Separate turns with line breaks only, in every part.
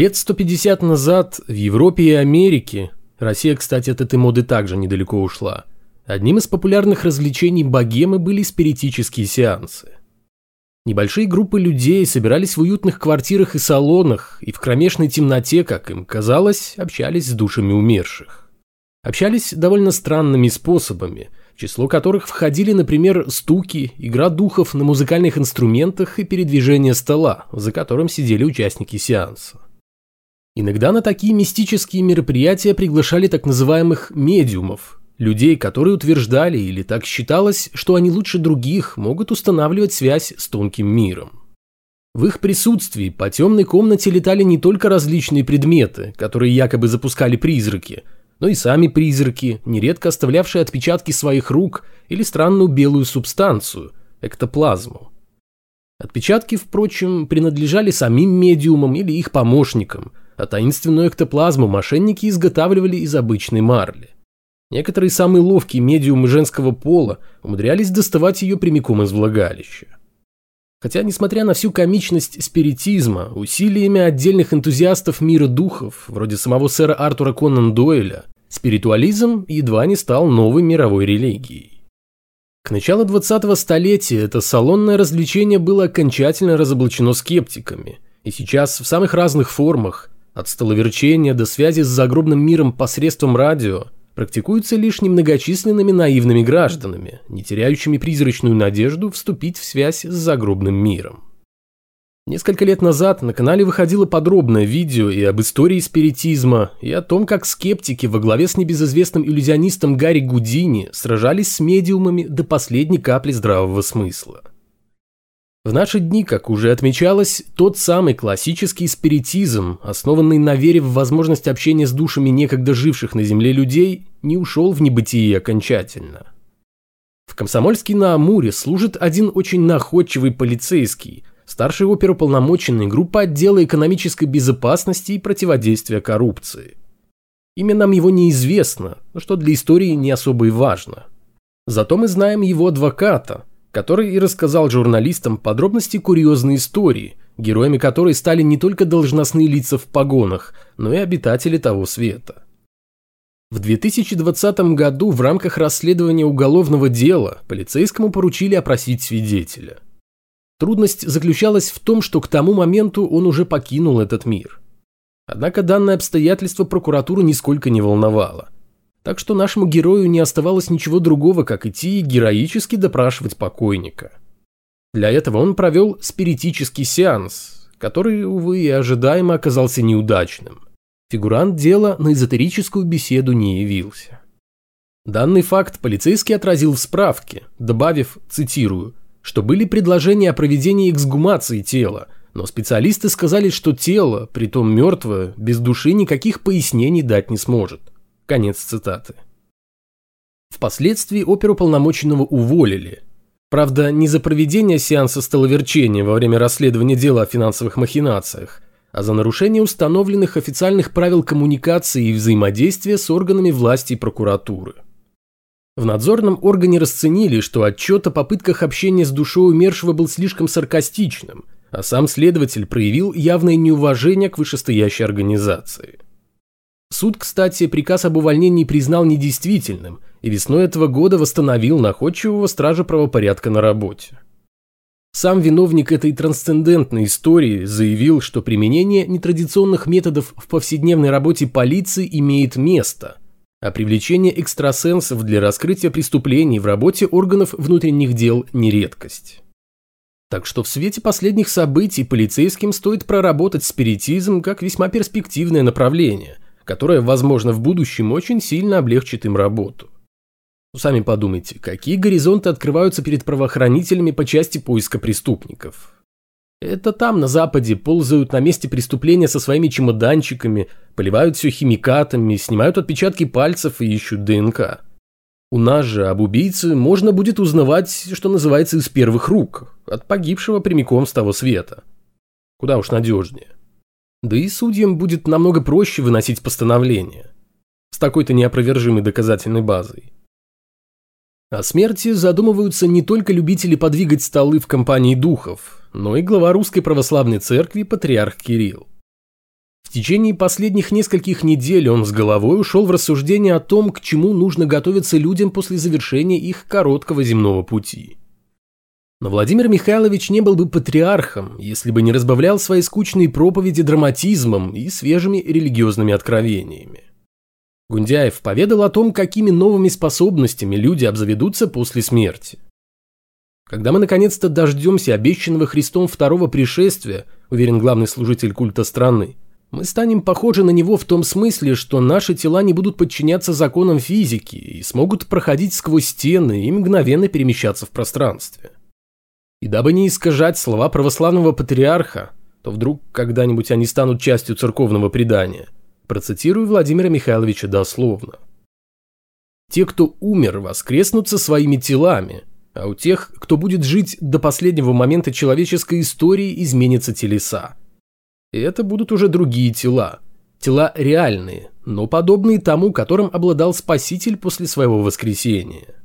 Лет 150 назад в Европе и Америке, Россия, кстати, от этой моды также недалеко ушла, одним из популярных развлечений богемы были спиритические сеансы. Небольшие группы людей собирались в уютных квартирах и салонах и в кромешной темноте, как им казалось, общались с душами умерших. Общались довольно странными способами, в число которых входили, например, стуки, игра духов на музыкальных инструментах и передвижение стола, за которым сидели участники сеанса. Иногда на такие мистические мероприятия приглашали так называемых «медиумов», Людей, которые утверждали или так считалось, что они лучше других могут устанавливать связь с тонким миром. В их присутствии по темной комнате летали не только различные предметы, которые якобы запускали призраки, но и сами призраки, нередко оставлявшие отпечатки своих рук или странную белую субстанцию – эктоплазму. Отпечатки, впрочем, принадлежали самим медиумам или их помощникам, а таинственную эктоплазму мошенники изготавливали из обычной марли. Некоторые самые ловкие медиумы женского пола умудрялись доставать ее прямиком из влагалища. Хотя, несмотря на всю комичность спиритизма, усилиями отдельных энтузиастов мира духов, вроде самого сэра Артура Конан Дойля, спиритуализм едва не стал новой мировой религией. К началу 20-го столетия это салонное развлечение было окончательно разоблачено скептиками, и сейчас в самых разных формах, от столоверчения до связи с загробным миром посредством радио, практикуется лишь немногочисленными наивными гражданами, не теряющими призрачную надежду вступить в связь с загробным миром. Несколько лет назад на канале выходило подробное видео и об истории спиритизма, и о том, как скептики во главе с небезызвестным иллюзионистом Гарри Гудини сражались с медиумами до последней капли здравого смысла. В наши дни, как уже отмечалось, тот самый классический спиритизм, основанный на вере в возможность общения с душами некогда живших на земле людей, не ушел в небытие окончательно. В Комсомольске на Амуре служит один очень находчивый полицейский, старший оперуполномоченный группа отдела экономической безопасности и противодействия коррупции. Имя нам его неизвестно, что для истории не особо и важно. Зато мы знаем его адвоката – который и рассказал журналистам подробности курьезной истории, героями которой стали не только должностные лица в погонах, но и обитатели того света. В 2020 году в рамках расследования уголовного дела полицейскому поручили опросить свидетеля. Трудность заключалась в том, что к тому моменту он уже покинул этот мир. Однако данное обстоятельство прокуратуру нисколько не волновало – так что нашему герою не оставалось ничего другого, как идти и героически допрашивать покойника. Для этого он провел спиритический сеанс, который, увы, и ожидаемо оказался неудачным. Фигурант дела на эзотерическую беседу не явился. Данный факт полицейский отразил в справке, добавив, цитирую, что были предложения о проведении эксгумации тела, но специалисты сказали, что тело, притом мертвое, без души никаких пояснений дать не сможет. Конец цитаты. Впоследствии оперуполномоченного уволили. Правда, не за проведение сеанса столоверчения во время расследования дела о финансовых махинациях, а за нарушение установленных официальных правил коммуникации и взаимодействия с органами власти и прокуратуры. В надзорном органе расценили, что отчет о попытках общения с душой умершего был слишком саркастичным, а сам следователь проявил явное неуважение к вышестоящей организации. Суд, кстати, приказ об увольнении признал недействительным и весной этого года восстановил находчивого стража правопорядка на работе. Сам виновник этой трансцендентной истории заявил, что применение нетрадиционных методов в повседневной работе полиции имеет место, а привлечение экстрасенсов для раскрытия преступлений в работе органов внутренних дел не редкость. Так что в свете последних событий полицейским стоит проработать спиритизм как весьма перспективное направление – которая, возможно, в будущем очень сильно облегчит им работу. Сами подумайте, какие горизонты открываются перед правоохранителями по части поиска преступников. Это там, на Западе, ползают на месте преступления со своими чемоданчиками, поливают все химикатами, снимают отпечатки пальцев и ищут ДНК. У нас же об убийце можно будет узнавать, что называется, из первых рук, от погибшего прямиком с того света. Куда уж надежнее. Да и судьям будет намного проще выносить постановление с такой-то неопровержимой доказательной базой. О смерти задумываются не только любители подвигать столы в компании духов, но и глава Русской Православной Церкви патриарх Кирилл. В течение последних нескольких недель он с головой ушел в рассуждение о том, к чему нужно готовиться людям после завершения их короткого земного пути. Но Владимир Михайлович не был бы патриархом, если бы не разбавлял свои скучные проповеди драматизмом и свежими религиозными откровениями. Гундяев поведал о том, какими новыми способностями люди обзаведутся после смерти. Когда мы наконец-то дождемся обещанного Христом второго пришествия, уверен главный служитель культа страны, мы станем похожи на него в том смысле, что наши тела не будут подчиняться законам физики и смогут проходить сквозь стены и мгновенно перемещаться в пространстве. И дабы не искажать слова православного патриарха, то вдруг когда-нибудь они станут частью церковного предания. Процитирую Владимира Михайловича дословно. «Те, кто умер, воскреснут со своими телами, а у тех, кто будет жить до последнего момента человеческой истории, изменятся телеса. И это будут уже другие тела. Тела реальные, но подобные тому, которым обладал Спаситель после своего воскресения.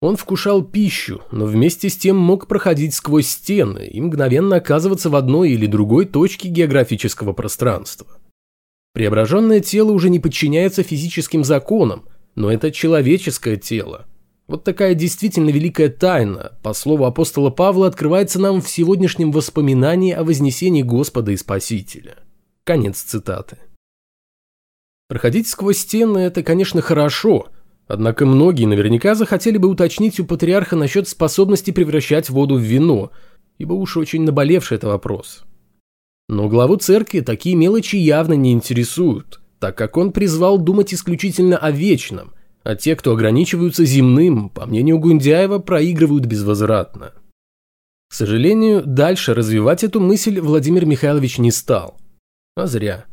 Он вкушал пищу, но вместе с тем мог проходить сквозь стены и мгновенно оказываться в одной или другой точке географического пространства. Преображенное тело уже не подчиняется физическим законам, но это человеческое тело, вот такая действительно великая тайна, по слову апостола Павла, открывается нам в сегодняшнем воспоминании о вознесении Господа и Спасителя. Конец цитаты. Проходить сквозь стены – это, конечно, хорошо, однако многие наверняка захотели бы уточнить у патриарха насчет способности превращать воду в вино, ибо уж очень наболевший это вопрос. Но главу церкви такие мелочи явно не интересуют, так как он призвал думать исключительно о вечном, а те, кто ограничиваются земным, по мнению Гундяева, проигрывают безвозвратно. К сожалению, дальше развивать эту мысль Владимир Михайлович не стал. А зря.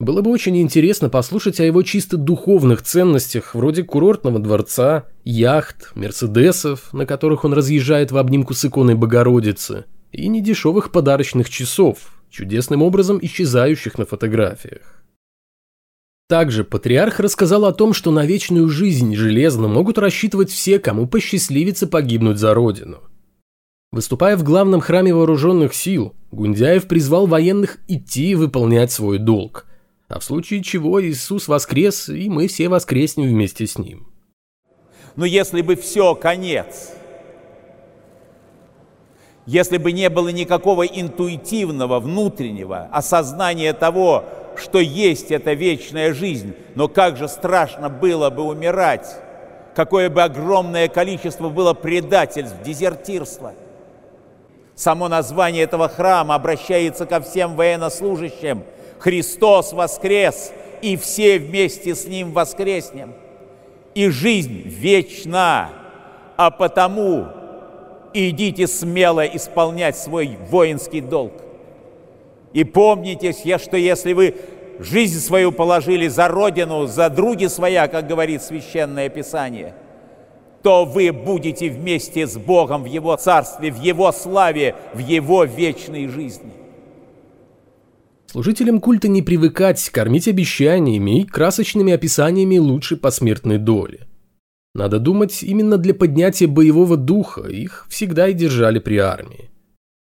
Было бы очень интересно послушать о его чисто духовных ценностях, вроде курортного дворца, яхт, мерседесов, на которых он разъезжает в обнимку с иконой Богородицы, и недешевых подарочных часов, чудесным образом исчезающих на фотографиях. Также патриарх рассказал о том, что на вечную жизнь железно могут рассчитывать все, кому посчастливится погибнуть за родину. Выступая в главном храме вооруженных сил, Гундяев призвал военных идти и выполнять свой долг. А в случае чего Иисус воскрес, и мы все воскреснем вместе с Ним.
Но если бы все, конец, если бы не было никакого интуитивного, внутреннего осознания того, что есть эта вечная жизнь, но как же страшно было бы умирать, какое бы огромное количество было предательств, дезертирства. Само название этого храма обращается ко всем военнослужащим. Христос воскрес, и все вместе с Ним воскреснем. И жизнь вечна, а потому идите смело исполнять свой воинский долг. И помните, что если вы жизнь свою положили за Родину, за други своя, как говорит Священное Писание, то вы будете вместе с Богом в Его Царстве, в Его славе, в Его вечной жизни.
Служителям культа не привыкать кормить обещаниями и красочными описаниями лучшей посмертной доли. Надо думать, именно для поднятия боевого духа их всегда и держали при армии.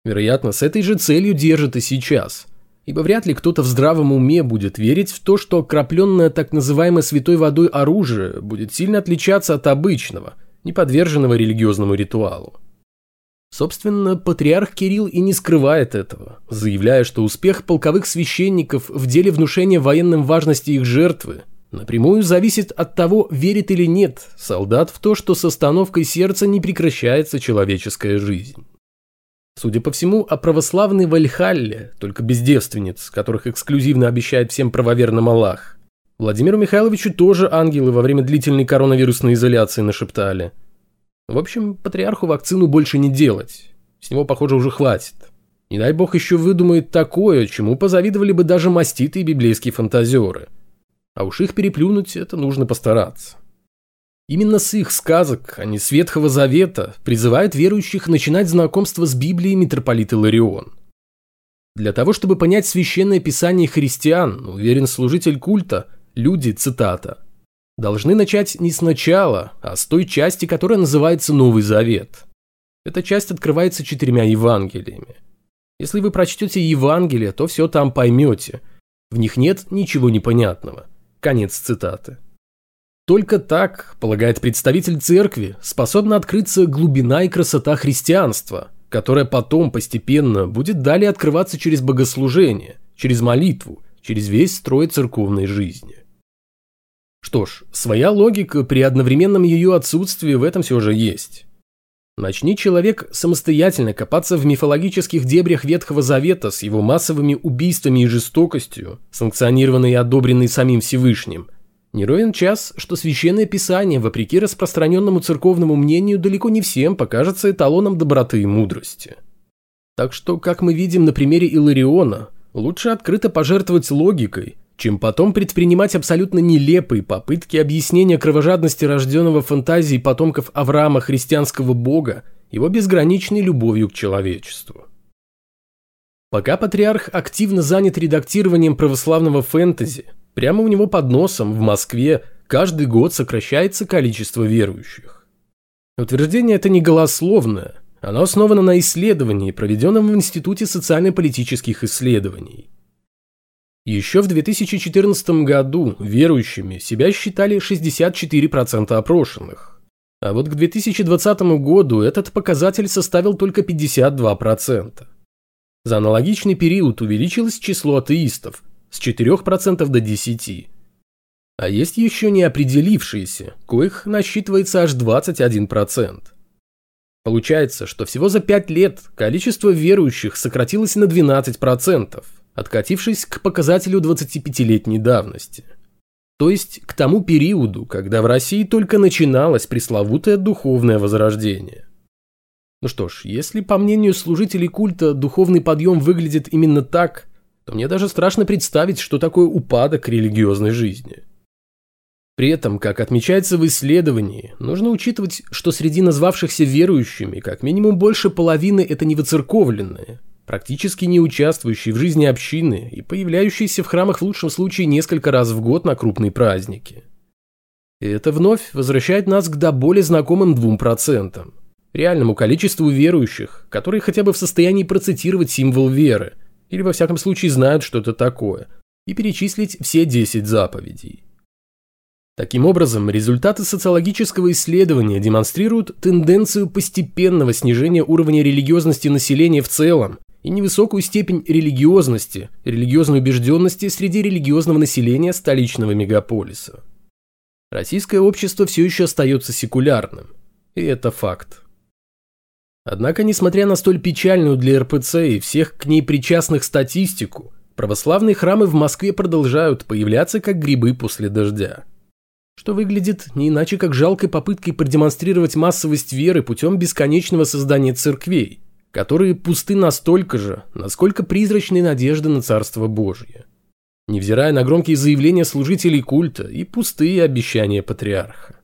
Вероятно, с этой же целью держат и сейчас. Ибо вряд ли кто-то в здравом уме будет верить в то, что крапленное так называемой святой водой оружие будет сильно отличаться от обычного, не подверженного религиозному ритуалу. Собственно, патриарх Кирилл и не скрывает этого, заявляя, что успех полковых священников в деле внушения военным важности их жертвы напрямую зависит от того, верит или нет солдат в то, что с остановкой сердца не прекращается человеческая жизнь. Судя по всему, о православной Вальхалле, только без девственниц, которых эксклюзивно обещает всем правоверным Аллах. Владимиру Михайловичу тоже ангелы во время длительной коронавирусной изоляции нашептали. В общем, патриарху вакцину больше не делать. С него, похоже, уже хватит. Не дай бог еще выдумает такое, чему позавидовали бы даже маститые библейские фантазеры. А уж их переплюнуть это нужно постараться. Именно с их сказок, а не с Ветхого Завета, призывает верующих начинать знакомство с Библией митрополит Иларион. Для того, чтобы понять священное писание христиан, уверен служитель культа, люди, цитата, должны начать не сначала, а с той части, которая называется Новый Завет. Эта часть открывается четырьмя Евангелиями. Если вы прочтете Евангелие, то все там поймете. В них нет ничего непонятного. Конец цитаты. Только так, полагает представитель церкви, способна открыться глубина и красота христианства, которая потом постепенно будет далее открываться через богослужение, через молитву, через весь строй церковной жизни. Что ж, своя логика при одновременном ее отсутствии в этом все же есть. Начни человек самостоятельно копаться в мифологических дебрях Ветхого Завета с его массовыми убийствами и жестокостью, санкционированной и одобренной самим Всевышним. Не ровен час, что Священное Писание, вопреки распространенному церковному мнению, далеко не всем покажется эталоном доброты и мудрости. Так что, как мы видим на примере Илариона, лучше открыто пожертвовать логикой, чем потом предпринимать абсолютно нелепые попытки объяснения кровожадности рожденного фантазии потомков Авраама христианского бога его безграничной любовью к человечеству. Пока патриарх активно занят редактированием православного фэнтези, прямо у него под носом в Москве каждый год сокращается количество верующих. Утверждение это не голословное, оно основано на исследовании, проведенном в Институте социально-политических исследований. Еще в 2014 году верующими себя считали 64% опрошенных. А вот к 2020 году этот показатель составил только 52%. За аналогичный период увеличилось число атеистов с 4% до 10%. А есть еще не определившиеся, коих насчитывается аж 21%. Получается, что всего за 5 лет количество верующих сократилось на 12% откатившись к показателю 25-летней давности. То есть к тому периоду, когда в России только начиналось пресловутое духовное возрождение. Ну что ж, если по мнению служителей культа духовный подъем выглядит именно так, то мне даже страшно представить, что такое упадок религиозной жизни. При этом, как отмечается в исследовании, нужно учитывать, что среди назвавшихся верующими как минимум больше половины это невыцерковленные – практически не участвующий в жизни общины и появляющийся в храмах в лучшем случае несколько раз в год на крупные праздники. И это вновь возвращает нас к до более знакомым двум процентам. Реальному количеству верующих, которые хотя бы в состоянии процитировать символ веры, или во всяком случае знают, что это такое, и перечислить все 10 заповедей. Таким образом, результаты социологического исследования демонстрируют тенденцию постепенного снижения уровня религиозности населения в целом и невысокую степень религиозности, религиозной убежденности среди религиозного населения столичного мегаполиса. Российское общество все еще остается секулярным, и это факт. Однако, несмотря на столь печальную для РПЦ и всех к ней причастных статистику, православные храмы в Москве продолжают появляться как грибы после дождя. Что выглядит не иначе как жалкой попыткой продемонстрировать массовость веры путем бесконечного создания церквей, которые пусты настолько же, насколько призрачны надежды на Царство Божье. Невзирая на громкие заявления служителей культа и пустые обещания патриарха.